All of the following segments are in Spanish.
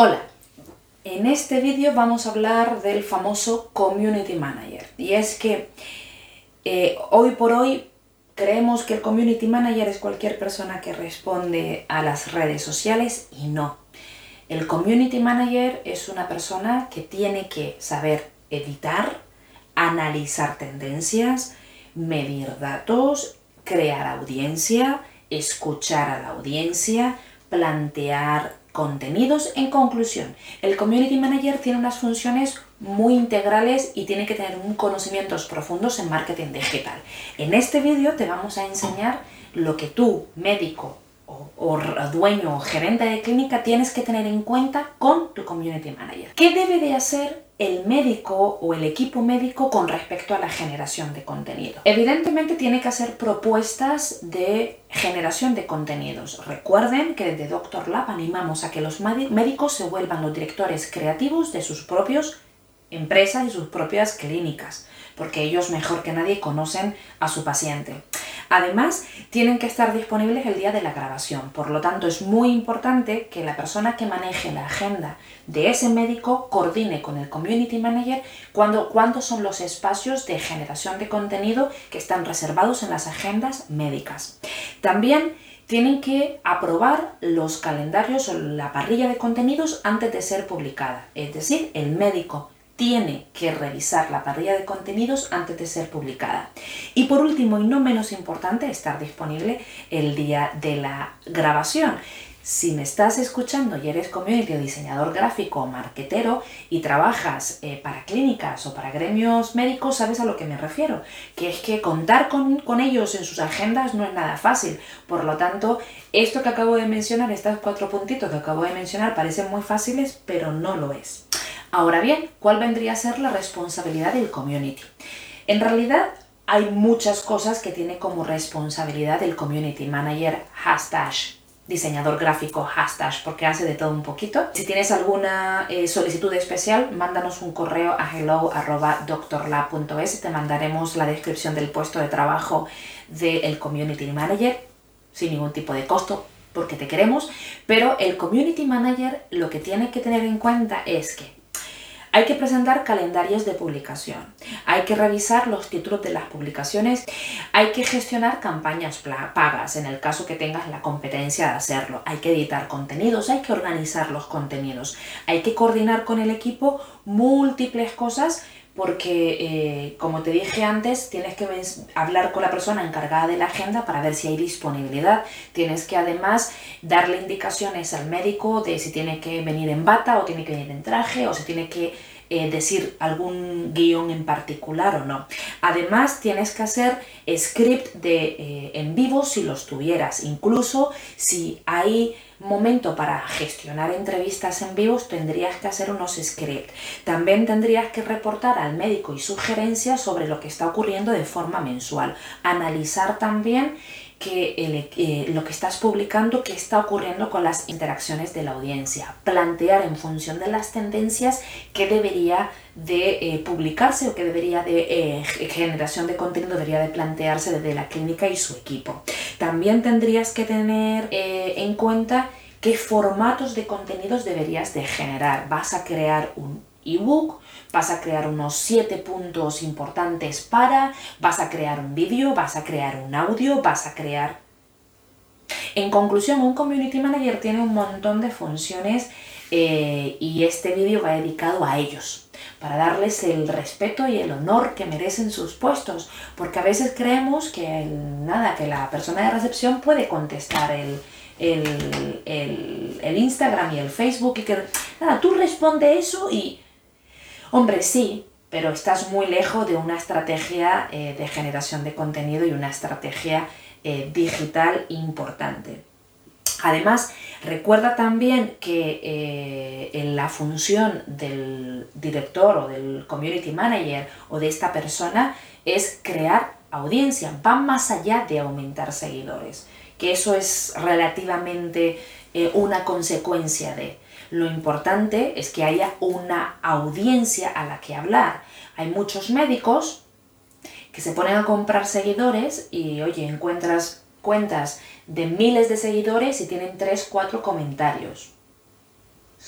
Hola, en este vídeo vamos a hablar del famoso Community Manager. Y es que eh, hoy por hoy creemos que el Community Manager es cualquier persona que responde a las redes sociales y no. El Community Manager es una persona que tiene que saber editar, analizar tendencias, medir datos, crear audiencia, escuchar a la audiencia, plantear contenidos. En conclusión, el Community Manager tiene unas funciones muy integrales y tiene que tener conocimientos profundos en marketing digital. En este vídeo te vamos a enseñar lo que tú, médico o, dueño o gerente de clínica, tienes que tener en cuenta con tu Community Manager. ¿Qué debe de hacer el médico o el equipo médico con respecto a la generación de contenido. Evidentemente tiene que hacer propuestas de generación de contenidos. Recuerden que desde Doctor Lab animamos a que los médicos se vuelvan los directores creativos de sus propios empresas y sus propias clínicas, porque ellos mejor que nadie conocen a su paciente. Además, tienen que estar disponibles el día de la grabación. Por lo tanto, es muy importante que la persona que maneje la agenda de ese médico coordine con el community manager cuándo son los espacios de generación de contenido que están reservados en las agendas médicas. También tienen que aprobar los calendarios o la parrilla de contenidos antes de ser publicada. Es decir, el médico tiene que revisar la parrilla de contenidos antes de ser publicada. Y por último, y no menos importante, estar disponible el día de la grabación. Si me estás escuchando y eres community o diseñador gráfico o marquetero y trabajas eh, para clínicas o para gremios médicos, sabes a lo que me refiero. Que es que contar con, con, ellos en sus agendas no es nada fácil. Por lo tanto, esto que acabo de mencionar, estos cuatro puntitos que acabo de mencionar, parecen muy fáciles, pero no lo es. Ahora bien, ¿cuál vendría a ser la responsabilidad del community? En realidad hay muchas cosas que tiene como responsabilidad el community manager hashtag diseñador gráfico hashtag porque hace de todo un poquito. Si tienes alguna eh, solicitud especial, mándanos un correo a hello.doctorlab.es y te mandaremos la descripción del puesto de trabajo del community manager sin ningún tipo de costo porque te queremos, pero el community manager lo que tiene que tener en cuenta es que hay que presentar calendarios de publicación, hay que revisar los títulos de las publicaciones, hay que gestionar campañas pagas. En el caso que tengas la competencia de hacerlo, hay que editar contenidos, hay que organizar los contenidos, hay que coordinar con el equipo múltiples cosas porque, eh, como te dije antes, tienes que hablar con la persona encargada de la agenda para ver si hay disponibilidad. Tienes que además darle indicaciones al médico de si tiene que venir en bata o tiene que venir en traje o si tiene que eh, decir algún guion en particular o no. Además, tienes que hacer script de eh, en vivo si los tuvieras. Incluso si hay momento para gestionar entrevistas en vivo, tendrías que hacer unos scripts. También tendrías que reportar al médico y sugerencias sobre lo que está ocurriendo de forma mensual. Analizar también que eh, lo que estás publicando, qué está ocurriendo con las interacciones de la audiencia, plantear en función de las tendencias qué debería de eh, publicarse o qué debería de eh, generación de contenido debería de plantearse desde la clínica y su equipo. También tendrías que tener en cuenta qué formatos de contenidos deberías de generar. Vas a crear un ebook, vas a crear unos siete puntos importantes para, vas a crear un vídeo, vas a crear un audio, vas a crear... En conclusión, un Community Manager tiene un montón de funciones eh, y este vídeo va dedicado a ellos, para darles el respeto y el honor que merecen sus puestos, porque a veces creemos que nada, que la persona de recepción puede contestar el, el, el, el Instagram y el Facebook y que nada, tú responde eso y Hombre, sí, pero estás muy lejos de una estrategia eh, de generación de contenido y una estrategia eh, digital importante. Además, recuerda también que eh, en la función del director o del community manager o de esta persona es crear audiencia, va más allá de aumentar seguidores, que eso es relativamente una consecuencia de... Lo importante es que haya una audiencia a la que hablar. Hay muchos médicos que se ponen a comprar seguidores y, oye, encuentras cuentas de miles de seguidores y tienen 3, 4 comentarios.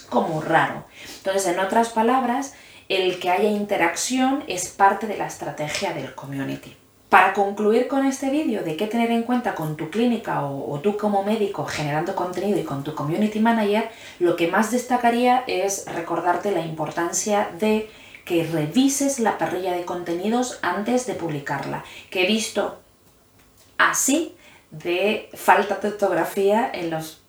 como raro. Entonces, en otras palabras, el que haya interacción es parte de la estrategia del community. Para concluir con este vídeo de qué tener en cuenta con tu clínica o, tú como médico generando contenido y con tu community manager, lo que más destacaría es recordarte la importancia de que revises la parrilla de contenidos antes de publicarla, que he visto así de falta de ortografía en los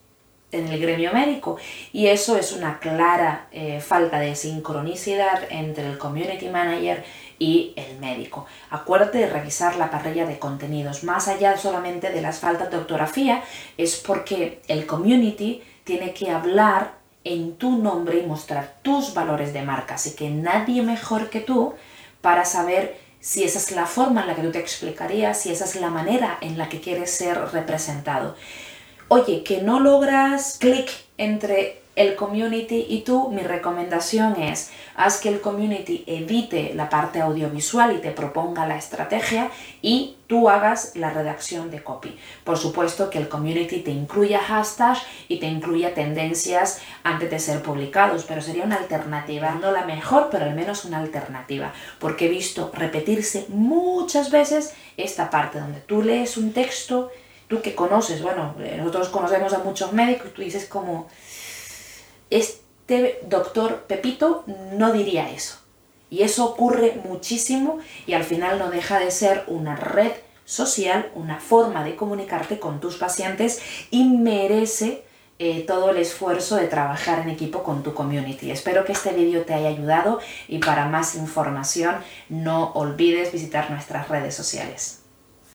en el gremio médico. Y eso es una clara eh, falta de sincronicidad entre el community manager y el médico. Acuérdate de revisar la parrilla de contenidos. Más allá solamente de las faltas de ortografía, es porque el community tiene que hablar en tu nombre y mostrar tus valores de marca. Así que nadie mejor que tú para saber si esa es la forma en la que tú te explicarías, si esa es la manera en la que quieres ser representado. Oye, que no logras clic entre el community y tú, mi recomendación es, haz que el community evite la parte audiovisual y te proponga la estrategia y tú hagas la redacción de copy. Por supuesto que el community te incluya hashtags y te incluya tendencias antes de ser publicados, pero sería una alternativa, no la mejor, pero al menos una alternativa, porque he visto repetirse muchas veces esta parte donde tú lees un texto, tú que conoces, bueno, nosotros conocemos a muchos médicos, tú dices como este doctor Pepito no diría eso. Y eso ocurre muchísimo y al final no deja de ser una red social, una forma de comunicarte con tus pacientes y merece eh, todo el esfuerzo de trabajar en equipo con tu community. Espero que este vídeo te haya ayudado y para más información no olvides visitar nuestras redes sociales.